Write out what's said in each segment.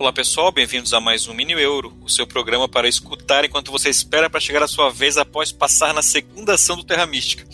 Olá pessoal, bem-vindos a mais um Mini Euro, o seu programa para escutar enquanto você espera para chegar a sua vez após passar na segunda ação do Terra Mística.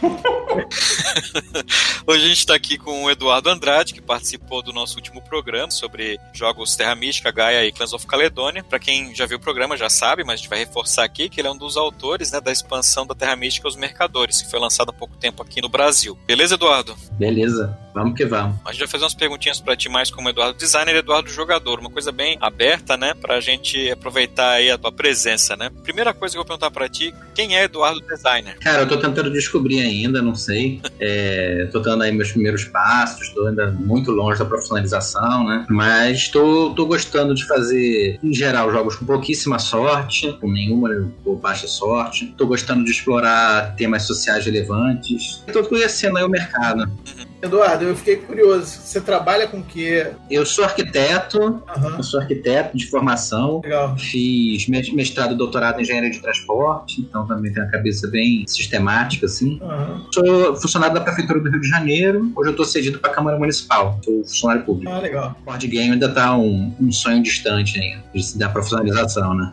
Hoje a gente está aqui com o Eduardo Andrade, que participou do nosso último programa sobre jogos Terra Mística, Gaia e Clans of Caledônia. Para quem já viu o programa já sabe, mas a gente vai reforçar aqui que ele é um dos autores né, da expansão da Terra Mística aos Mercadores, que foi lançada há pouco tempo aqui no Brasil. Beleza, Eduardo? Beleza, vamos que vamos. A gente vai fazer umas perguntinhas para ti mais como Eduardo Designer e Eduardo Jogador, uma coisa bem aberta, né, para a gente aproveitar aí a tua presença, né? Primeira coisa que eu vou perguntar para ti, quem é Eduardo Designer? Cara, eu tô tentando descobrir ainda, não sei. É, tô dando aí meus primeiros passos, tô ainda muito longe da profissionalização, né? Mas tô, tô gostando de fazer, em geral, jogos com pouquíssima sorte, com nenhuma ou baixa sorte. Tô gostando de explorar temas sociais relevantes. Tô conhecendo aí o mercado. Uhum. Eduardo, eu fiquei curioso. Você trabalha com o quê? Eu sou arquiteto, uhum. eu sou arquiteto de formação. Legal. Fiz mestrado e doutorado em engenharia de transporte, então também tenho a cabeça bem sistemática, assim. Uhum. Sou funcionário da Prefeitura do Rio de Janeiro. Hoje eu estou cedido para a Câmara Municipal. Sou funcionário público. Ah, legal. O board game ainda está um, um, sonho distante ainda, da profissionalização, né?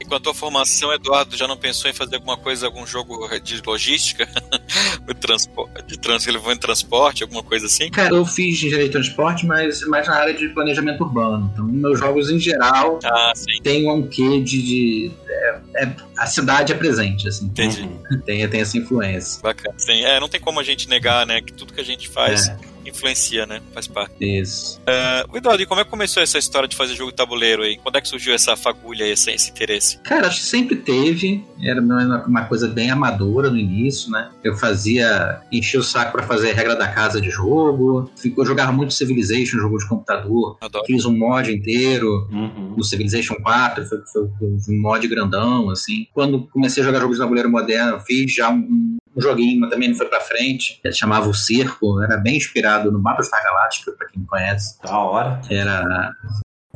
e com a tua formação, Eduardo, já não pensou em fazer alguma coisa, algum jogo de logística? de transporte, de trans, ele em transporte? Transporte, alguma coisa assim? Cara, eu fiz engenharia de transporte, mas mais na área de planejamento urbano. Então, meus jogos em geral ah, têm um quê de. de é, é, a cidade é presente, assim. Entendi. Tem, tem essa influência. Bacana. Sim, é, não tem como a gente negar, né, que tudo que a gente faz. É influencia, né? Faz parte. Isso. Uh, Eduardo, e como é que começou essa história de fazer jogo de tabuleiro aí? Quando é que surgiu essa fagulha, esse, esse interesse? Cara, acho que sempre teve. Era uma coisa bem amadora no início, né? Eu fazia. enchia o saco para fazer a regra da casa de jogo. Eu jogava muito Civilization, jogo de computador. Adoro. Fiz um mod inteiro uhum. no Civilization 4, foi, foi, foi, um mod grandão, assim. Quando comecei a jogar jogos de tabuleiro moderno, fiz já um, um joguinho, mas também não foi pra frente. Ele chamava O Circo, era bem inspirado no Battlestar Galáctica, pra quem conhece. Da hora. Era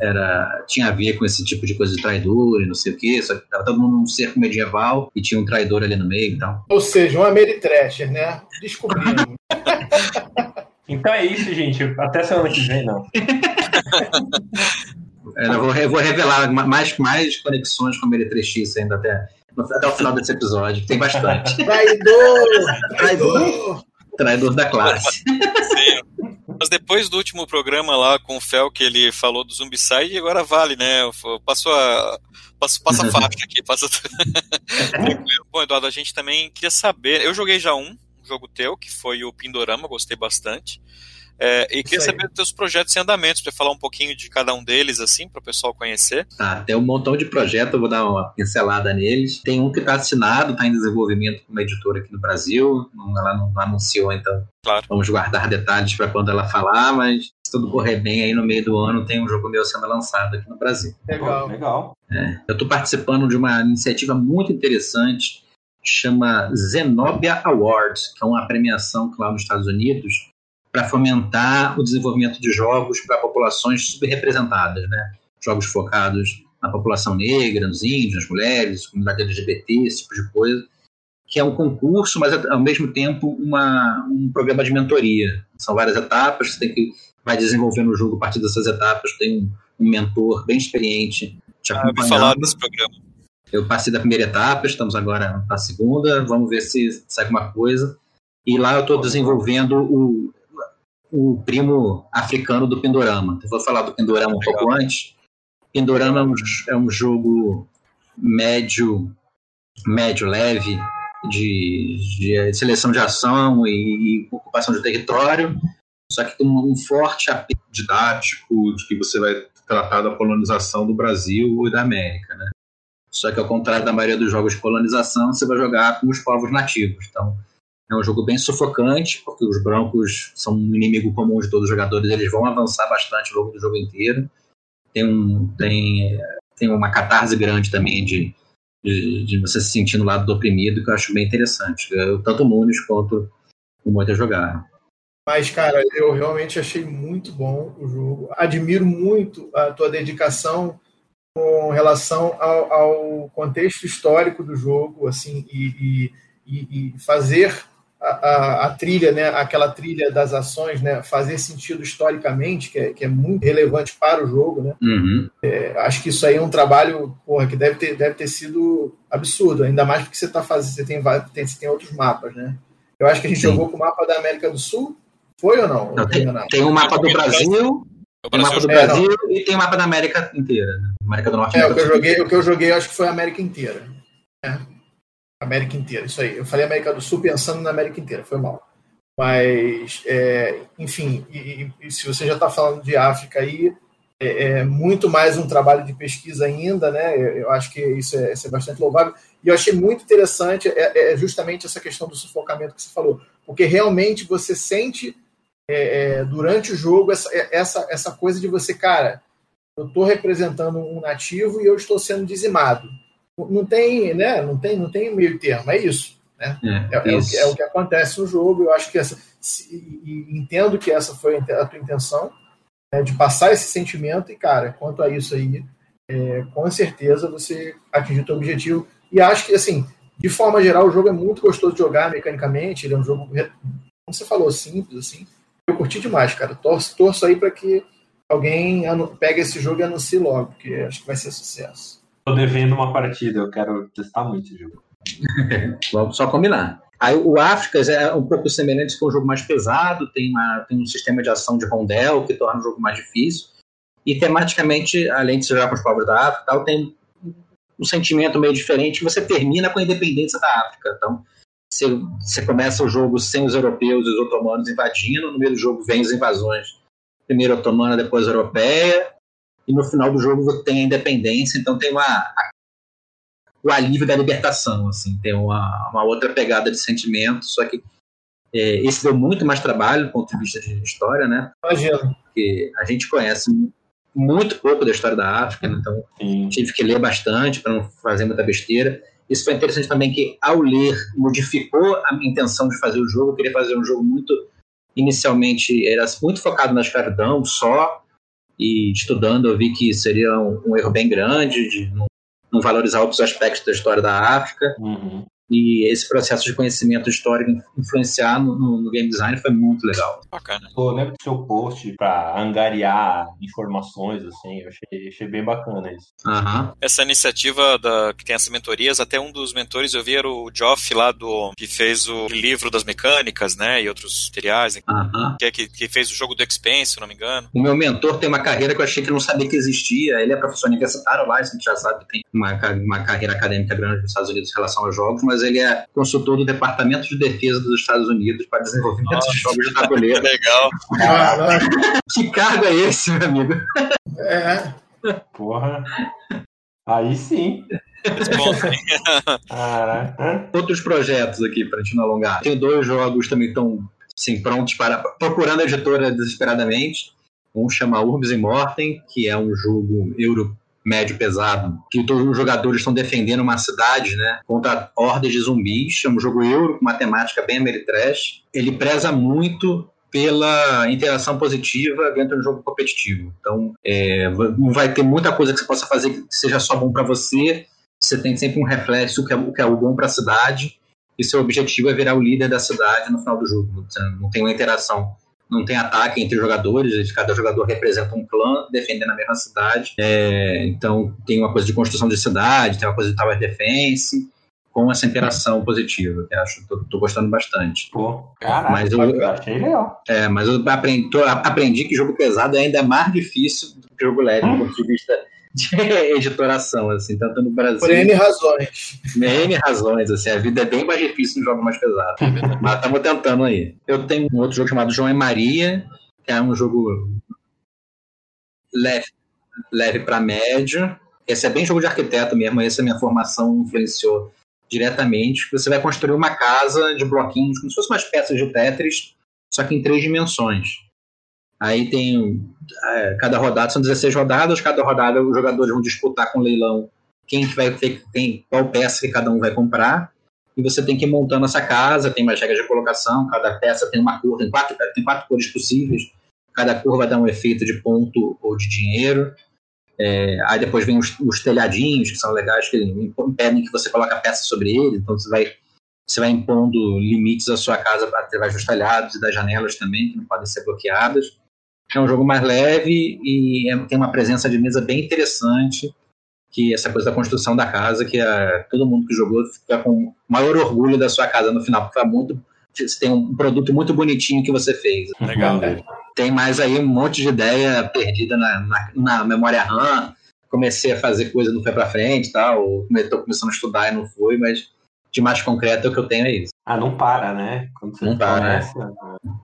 era tinha a ver com esse tipo de coisa de traidor e não sei o que, só que tava todo mundo num cerco medieval e tinha um traidor ali no meio e tal. Ou seja, um Ameritrasher, né? Descobrimos. então é isso, gente. Até semana que vem, não. eu, vou, eu vou revelar mais, mais conexões com o Meretrechice ainda até, até o final desse episódio, tem bastante. Traidor! Traidor! Traidor da classe. Sim. Mas depois do último programa lá com o Fel, que ele falou do Zumbicide, agora vale, né? Passou a. Passa, passa a faixa aqui, passa. Bom, Eduardo, a gente também queria saber. Eu joguei já um, um jogo teu, que foi o Pindorama, gostei bastante. É, e queria saber dos teus projetos em andamento, para falar um pouquinho de cada um deles, assim, para o pessoal conhecer. Tá, tem um montão de projetos, eu vou dar uma pincelada neles. Tem um que está assinado, está em desenvolvimento com uma editora aqui no Brasil, ela não anunciou, então claro. vamos guardar detalhes para quando ela falar, mas se tudo correr bem, aí no meio do ano tem um jogo meu sendo lançado aqui no Brasil. Legal. Legal. É, eu estou participando de uma iniciativa muito interessante, chama Zenobia Awards, que é uma premiação que lá nos Estados Unidos para fomentar o desenvolvimento de jogos para populações subrepresentadas, né? Jogos focados na população negra, nos índios, nas mulheres, comunidade LGBT, esse tipo de coisa, que é um concurso, mas ao mesmo tempo uma, um programa de mentoria. São várias etapas, você tem que vai desenvolvendo o jogo a partir dessas etapas, tem um, um mentor bem experiente te acompanhando. Ah, falar desse programa. Eu passei da primeira etapa, estamos agora na segunda, vamos ver se sai alguma coisa. E lá eu estou desenvolvendo o, o primo africano do Pindorama. Eu vou falar do Pindorama um Legal. pouco antes. Pindorama é um, é um jogo médio, médio leve de, de, seleção de ação e, e, ocupação de território, só que tem um, um forte apelo didático de que você vai tratar da colonização do Brasil e da América, né? Só que ao contrário da maioria dos jogos de colonização, você vai jogar com os povos nativos. Então, é um jogo bem sufocante, porque os brancos são um inimigo comum de todos os jogadores, eles vão avançar bastante ao longo do jogo inteiro. Tem, um, tem, tem uma catarse grande também de, de, de, você se sentir no lado do oprimido, que eu acho bem interessante. Eu, tanto o Nunes quanto o Moita jogaram. Mas, cara, eu realmente achei muito bom o jogo. Admiro muito a tua dedicação com relação ao, ao contexto histórico do jogo, assim, e, e, e fazer a, a, a, trilha, né, aquela trilha das ações, né, fazer sentido historicamente, que é, que é muito relevante para o jogo, né? Uhum. É, acho que isso aí é um trabalho, porra, que deve ter, deve ter sido absurdo, ainda mais porque você tá fazendo, você tem, tem, você tem outros mapas, né? Eu acho que a gente Sim. jogou com o mapa da América do Sul, foi ou não? não tem, tem um mapa do Brasil, tem o mapa do Brasil é, e tem o mapa da América inteira, né? América do Norte. É, o que, eu joguei, o que eu joguei, eu acho que foi a América inteira. É. América inteira, isso aí. Eu falei América do Sul pensando na América inteira, foi mal. Mas, é, enfim, e, e, se você já está falando de África aí, é, é, muito mais um trabalho de pesquisa ainda, né? Eu acho que isso é, isso é bastante louvável. E eu achei muito interessante é, é, justamente essa questão do sufocamento que você falou, porque realmente você sente é, é, durante o jogo essa, essa, essa coisa de você, cara, eu estou representando um nativo e eu estou sendo dizimado não tem, né? Não tem, não tem meio termo, é isso. Né? É, é, é, o que, é, o que, acontece no jogo. Eu acho que essa, se, entendo que essa foi a tua intenção né, de passar esse sentimento e cara, quanto a isso aí, é, com certeza você atingiu o teu objetivo. E acho que assim, de forma geral, o jogo é muito gostoso de jogar mecanicamente. Ele é um jogo, como você falou, simples assim. Eu curti demais, cara. Torço, torço aí para que alguém pegue esse jogo e anuncie logo, porque acho que vai ser sucesso. Tô devendo uma partida, eu quero testar muito esse jogo. Vamos só combinar. Aí o Áfricas é um pouco semelhante com um jogo mais pesado, tem, uma, tem um sistema de ação de rondel que torna o jogo mais difícil. E tematicamente, além de se jogar com os povos da África, tal, tem um sentimento meio diferente. Você termina com a independência da África. Então, você, você começa o jogo sem os europeus e os otomanos invadindo, no meio do jogo vem as invasões. Primeiro otomana, depois europeia, e no final do jogo você tem a independência, então tem uma, a, o alívio da libertação, assim, tem uma, uma outra pegada de sentimento, só que é, esse deu muito mais trabalho do ponto de vista de história, né? Imagina. Porque a gente conhece muito pouco da história da África, né? então Sim. tive que ler bastante para não fazer muita besteira. Isso foi interessante também que, ao ler, modificou a minha intenção de fazer o jogo. Eu queria fazer um jogo muito, inicialmente, era muito focado na escravidão só, e estudando eu vi que seria um, um erro bem grande de não, não, valorizar outros aspectos da história da África. Uhum e esse processo de conhecimento histórico influenciar no, no, no game design foi muito legal. Bacana. Pô, eu lembro do seu post para angariar informações, assim, eu achei, achei bem bacana isso. Uhum. Essa iniciativa da, que tem essas mentorias, até um dos mentores eu vi era o Geoff lá do que fez o livro das mecânicas, né, e outros materiais, uhum. que, que, que, fez o jogo do Expense, se não me engano. O meu mentor tem uma carreira que eu achei que não sabia que existia, ele é professor universitário lá, a gente já sabe, tem uma, uma carreira acadêmica grande nos Estados Unidos em relação aos jogos, mas ele é consultor do Departamento de Defesa dos Estados Unidos para desenvolvimento Nossa, de jogos de tabuleiro. legal. que cargo é esse, meu amigo? É. Porra. Aí sim. Outros projetos aqui para gente não alongar. Tem dois jogos também estão assim, prontos para procurando a editora desesperadamente. Um chama Urbs Immortem, que é um jogo euro médio pesado, que todos os jogadores estão defendendo uma cidade, né, contra hordas de zumbis. É um jogo euro com matemática bem ameritrash. Ele preza muito pela interação positiva dentro do jogo competitivo. Então, é, não vai ter muita coisa que você possa fazer que seja só bom para você. Você tem sempre um reflexo que é, que é o bom para a cidade. E seu objetivo é virar o líder da cidade no final do jogo. Você não tem uma interação não tem ataque entre jogadores, cada jogador representa um clã defendendo a mesma cidade. É, então tem uma coisa de construção de cidade, tem uma coisa de tower defense, com essa interação positiva, que acho tô, tô gostando bastante. Pô, caraca, mas eu, achei legal. É, mas eu aprendi, tô, aprendi que jogo pesado é ainda mais difícil do que jogo leve, hum. do ponto de vista de editoração, assim, tanto no Brasil. Por N razões. N razões, assim, a vida é bem mais difícil no jogo mais pesado. Mas estamos tentando aí. Eu tenho um outro jogo chamado João e Maria, que é um jogo leve, leve para médio. Esse é bem jogo de arquiteto mesmo, essa minha formação influenciou diretamente. Você vai construir uma casa de bloquinhos, como se fossem umas peças de Tetris, só que em três dimensões. Aí tem. É, cada rodada são 16 rodadas, cada rodada os jogadores vão disputar com leilão quem que vai quem, qual peça que cada um vai comprar. E você tem que ir montando essa casa, tem mais regras de colocação, cada peça tem uma cor, tem quatro, tem quatro cores possíveis, cada cor vai dar um efeito de ponto ou de dinheiro. É, aí depois vem os, os, telhadinhos, que são legais, que impedem que você coloque a peça sobre ele, então você vai você vai impondo limites à sua casa através dos talhados e das janelas também, que não podem ser bloqueadas. É um jogo mais leve e é, tem uma presença de mesa bem interessante, que essa coisa da construção da casa, que é, todo mundo que jogou fica com maior orgulho da sua casa no final, porque é muito, você tem um produto muito bonitinho que você fez. Legal. Tem mais aí um monte de ideia perdida na, na, na memória RAM. Comecei a fazer coisa, não foi pra frente e tal. Estou começando a estudar e não foi, mas de mais concreto o que eu tenho é isso. Ah, não para, né? Quando você Não para, começa.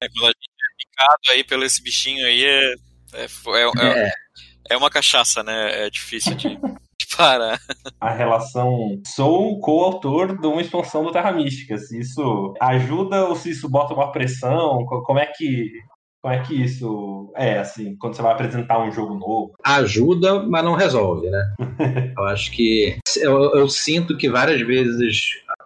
É, quando a gente é picado aí pelo esse bichinho aí, é, é, é, é, É, é uma cachaça, né? É difícil de, de parar. A relação. Sou coautor de uma expansão do Terra Mística. Se isso ajuda ou se isso bota uma pressão, co- como é que. Como é que isso é, assim, quando você vai apresentar um jogo novo? ajuda, mas não resolve, né? eu acho que eu, eu sinto que várias vezes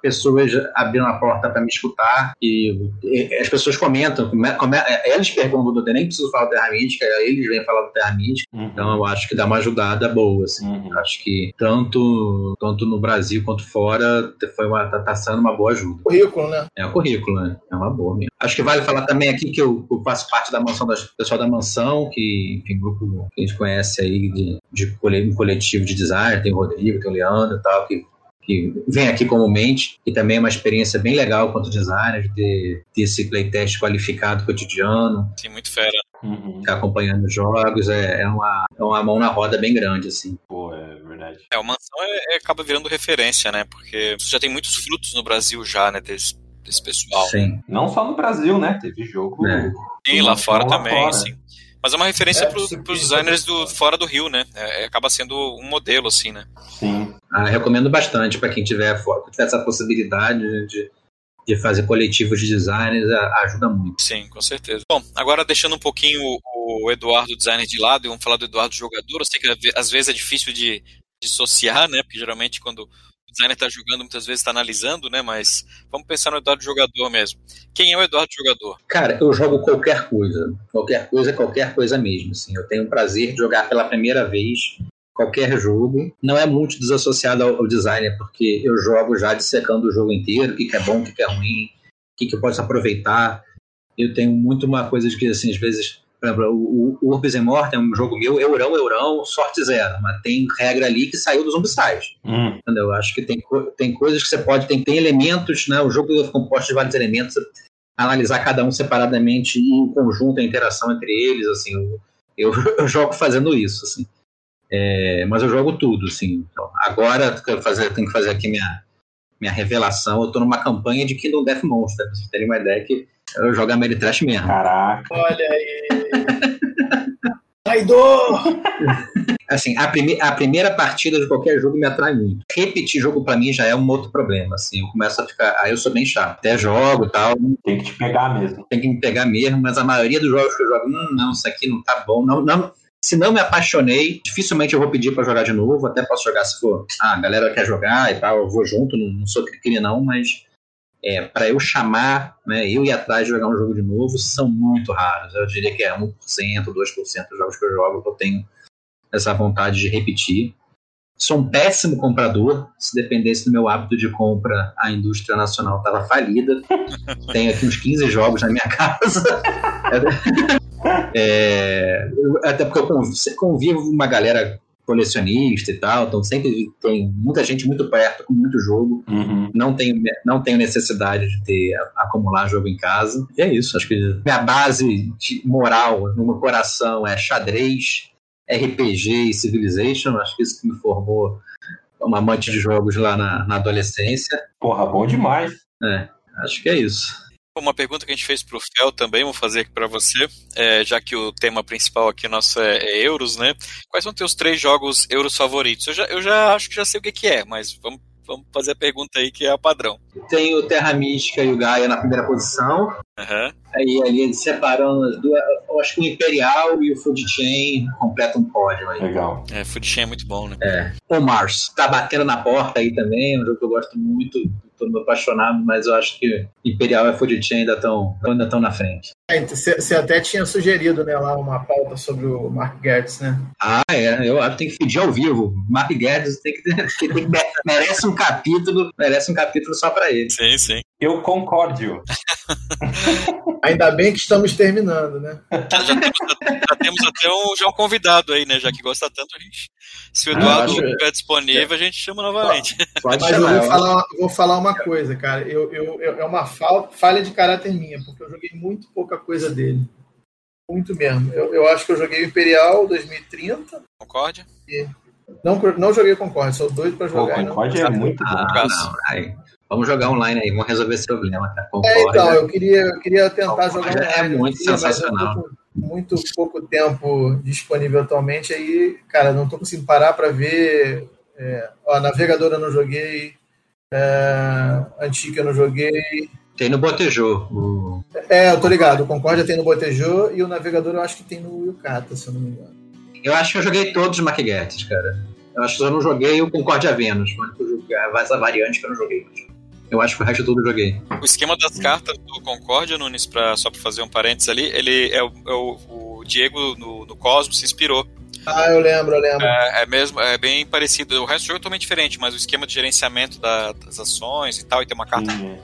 pessoas abriram a porta para me escutar e, e as pessoas comentam, come, come, eles perguntam do nem preciso falar do Terra Mística, eles vêm falar do Terra Mística, Uhum. então eu acho que dá uma ajudada boa, assim. Uhum. Acho que tanto, tanto no Brasil quanto fora foi uma, tá, tá sendo uma boa ajuda. Currículo, né? É o currículo, né? É uma boa mesmo. Acho que vale falar também aqui que eu, eu faço parte da mansão, do pessoal da mansão, que, enfim, grupo que a gente conhece aí de, de cole- um coletivo de design, tem o Rodrigo, tem o Leandro e tal, que, que vem aqui comumente, e também é uma experiência bem legal quanto designer, de ter, ter esse playtest qualificado cotidiano, Assim, muito fera. Uhum. ficar acompanhando os jogos, é, é, uma, é uma mão na roda bem grande, assim. Pô, é verdade. É, o Mansão é, é- acaba virando referência, né? Porque já tem muitos frutos no Brasil já, né? Desse, desse pessoal. Sim. Não só no Brasil, né? Teve jogo. É. Sim, lá fora lá também, fora. sim. Mas é uma referência É, para os designers do, fora do Rio, né? É, é, acaba sendo um modelo, assim, né? Sim. Ah, recomendo bastante para quem tiver, tiver essa possibilidade de, de fazer coletivos de designers, ajuda muito. Sim, com certeza. Bom, agora deixando um pouquinho o, o Eduardo designer de lado e vamos falar do Eduardo jogador. Eu sei que às ve- às vezes é difícil de dissociar, né? Porque geralmente quando designer está jogando, muitas vezes está analisando, né? Mas vamos pensar no Eduardo jogador mesmo. Quem é o Eduardo jogador? Cara, eu jogo qualquer coisa. Qualquer coisa qualquer coisa mesmo. Assim. Eu tenho o prazer de jogar pela primeira vez qualquer jogo. Não é muito desassociado ao, ao designer, porque eu jogo já dissecando o jogo inteiro, o que, que é bom, o que, que é ruim, o que, que eu posso aproveitar. Eu tenho muito uma coisa de que, assim, às vezes, por exemplo, o, o Urbis Mortem é um jogo meu, eurão, eurão, sorte zero. Mas tem regra ali que saiu dos Zombicide. Hum. Entendeu? Eu acho que tem, tem coisas que você pode, tem, tem elementos, né? O jogo é composto de vários elementos, analisar cada um separadamente e em conjunto a interação entre eles, assim, eu, eu, eu jogo fazendo isso, assim. É, mas eu jogo tudo, assim. Então, agora fazer, tenho que fazer aqui minha, minha revelação. Eu tô numa campanha de Kingdom Death Monster, pra vocês terem uma ideia que eu jogo Ameritrash mesmo. Caraca. Olha aí. Traidor! Assim, a, prime a primeira partida de qualquer jogo me atrai muito. Repetir jogo pra mim já é um outro problema, assim. Eu começo a ficar... Aí eu sou bem chato. Até jogo e tal, Tem que te pegar mesmo. tem que me pegar mesmo, mas a maioria dos jogos que eu jogo, hum, não, isso aqui não tá bom. Não, não, se não me apaixonei, dificilmente eu vou pedir pra jogar de novo. Até posso jogar se for, ah, a galera quer jogar e tal, eu vou junto, não, não sou cri não, mas é, para eu chamar, né, eu ir atrás de jogar um jogo de novo, são muito raros. Eu diria que é 1%, 2% dos jogos que eu jogo que eu tenho essa vontade de repetir. Sou um péssimo comprador. Se dependesse do meu hábito de compra, a indústria nacional estava falida. Tenho aqui uns 15 jogos na minha casa. É, até porque eu conv- convivo com uma galera colecionista e tal, então sempre tem muita gente muito perto com muito jogo. Uhum. Não tenho, não tenho necessidade de ter acumular jogo em casa. E é isso. Acho que minha base de moral no meu coração é xadrez, RPG e Civilization. Acho que isso que me formou uma amante de jogos lá na, na adolescência. Porra, bom demais. Acho que é isso. Uma pergunta que a gente fez pro Fel também, vou fazer aqui para você, é, já que o tema principal aqui nosso é, é euros, né? Quais são teus três jogos euros favoritos? Eu já, eu já acho que já sei o que, que é, mas vamos, vamos fazer a pergunta aí que é a padrão. Tenho o Terra Mística e o Gaia na primeira posição. Aham. Aí ali separando as duas. Eu acho que o Imperial e o Food Chain completam um pódio aí. Legal. É, Food Chain é muito bom, né? O Mars tá batendo na porta aí também, é um jogo que eu gosto muito, muito apaixonado, mas eu acho que Imperial e Chain ainda estão ainda tão na frente. Você até tinha sugerido né, lá uma pauta sobre o Mark Gertz, né? Ah, é. Eu acho que tem que pedir ao vivo. Mark Gertz tem que, tem que merece um capítulo, merece um capítulo só para ele. Sim, sim. Eu concordo. Ainda bem que estamos terminando, né? Já temos, já temos até um, já um convidado aí, né? Já que gosta tanto, a gente. Se o Eduardo estiver acho... disponível, a gente chama novamente. Pode Mas chamar, eu vou falar, vou falar uma coisa, cara. Eu, eu, eu, é uma falha de caráter minha, porque eu joguei muito pouca coisa dele. Muito mesmo. Eu, eu acho que eu joguei o Imperial 2030. Concorde? E não, não joguei Concorde, sou doido pra jogar. O Concorde é muito bom. Ah, não, aí. Vamos jogar online aí, vamos resolver esse problema, cara. É, então, eu queria, eu queria tentar jogar online. É muito sensacional. Muito pouco tempo disponível atualmente, aí, cara, não tô conseguindo parar para ver. É, ó, navegador eu não joguei, é, Antica eu não joguei. Tem no Botejô. O... É, eu tô ligado. O Concórdia tem no Botejô e o navegador eu acho que tem no Yukata, se eu não me engano. Eu acho que eu joguei todos os MacGuettes, cara. Eu acho que eu não joguei o Concórdia Venus. Foi essa variante que eu não joguei. Eu acho que o resto tudo eu joguei. O esquema das cartas do Concórdia, Nunes, pra, só para fazer um parênteses ali, ele é o, é o, o Diego no, no Cosmos se inspirou. Ah, eu lembro, eu lembro. É, é, mesmo, é bem parecido. O resto do jogo é totalmente diferente, mas o esquema de gerenciamento da, das ações e tal, e ter uma carta uhum.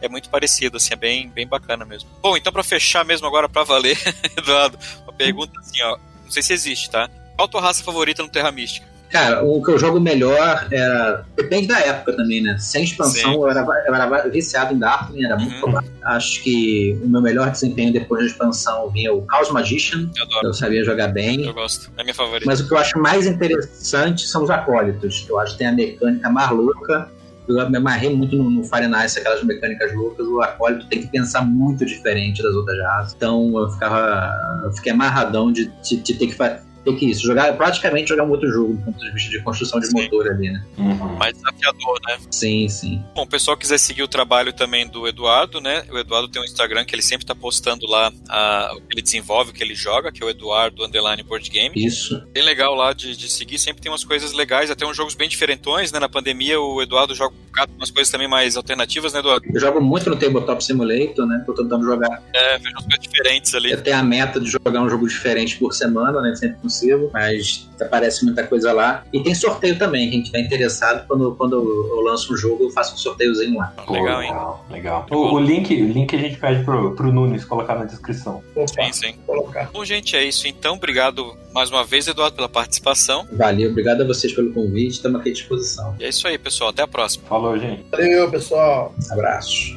é muito parecido, assim, é bem, bem bacana mesmo. Bom, então para fechar mesmo agora para valer, Eduardo, uma pergunta assim, ó, não sei se existe, tá? Qual a tua raça favorita no Terra Mística? Cara, o que eu jogo melhor era. Depende da época também, né? Sem expansão, eu era, eu era viciado em Darkling, era muito uhum. Acho que o meu melhor desempenho depois da expansão vinha o Chaos Magician. Eu, adoro. eu sabia jogar bem. Eu gosto. É minha favorita. Mas o que eu acho mais interessante são os acólitos. Eu acho que tem a mecânica mais louca. Eu me amarrei muito no, no Fire Nice, aquelas mecânicas loucas. O acólito tem que pensar muito diferente das outras raças. Então eu ficava. Eu fiquei amarradão de, de, de ter que fazer ter que isso, jogar, praticamente jogar um outro jogo do ponto de vista de construção de sim. motor ali, né? Uhum. Mais desafiador, né? Sim, sim. Bom, o pessoal quiser seguir o trabalho também do Eduardo, né? O Eduardo tem um Instagram que ele sempre tá postando lá a, o que ele desenvolve, o que ele joga, que é o Eduardo Underline Board Game. Isso. Bem legal lá de, de seguir, sempre tem umas coisas legais, até uns jogos bem diferentões, né? Na pandemia o Eduardo joga umas coisas também mais alternativas, né, Eduardo? Eu jogo muito no Tabletop Simulator, né? Tô tentando jogar. É, vejo umas coisas diferentes ali. Eu tenho a meta de jogar um jogo diferente por semana, né? Sempre mas aparece muita coisa lá. E tem sorteio também, quem tiver interessado, quando, quando eu lanço um jogo, eu faço um sorteiozinho lá. Pô, legal, hein? Legal. O, o, link, o link a gente pede pro, pro Nunes colocar na descrição. Opa, sim, sim. Colocar. Bom, gente, é isso. Então, obrigado mais uma vez, Eduardo, pela participação. Valeu, obrigado a vocês pelo convite, estamos aqui à disposição. E é isso aí, pessoal. Até a próxima. Falou, gente. Valeu, pessoal. Abraço.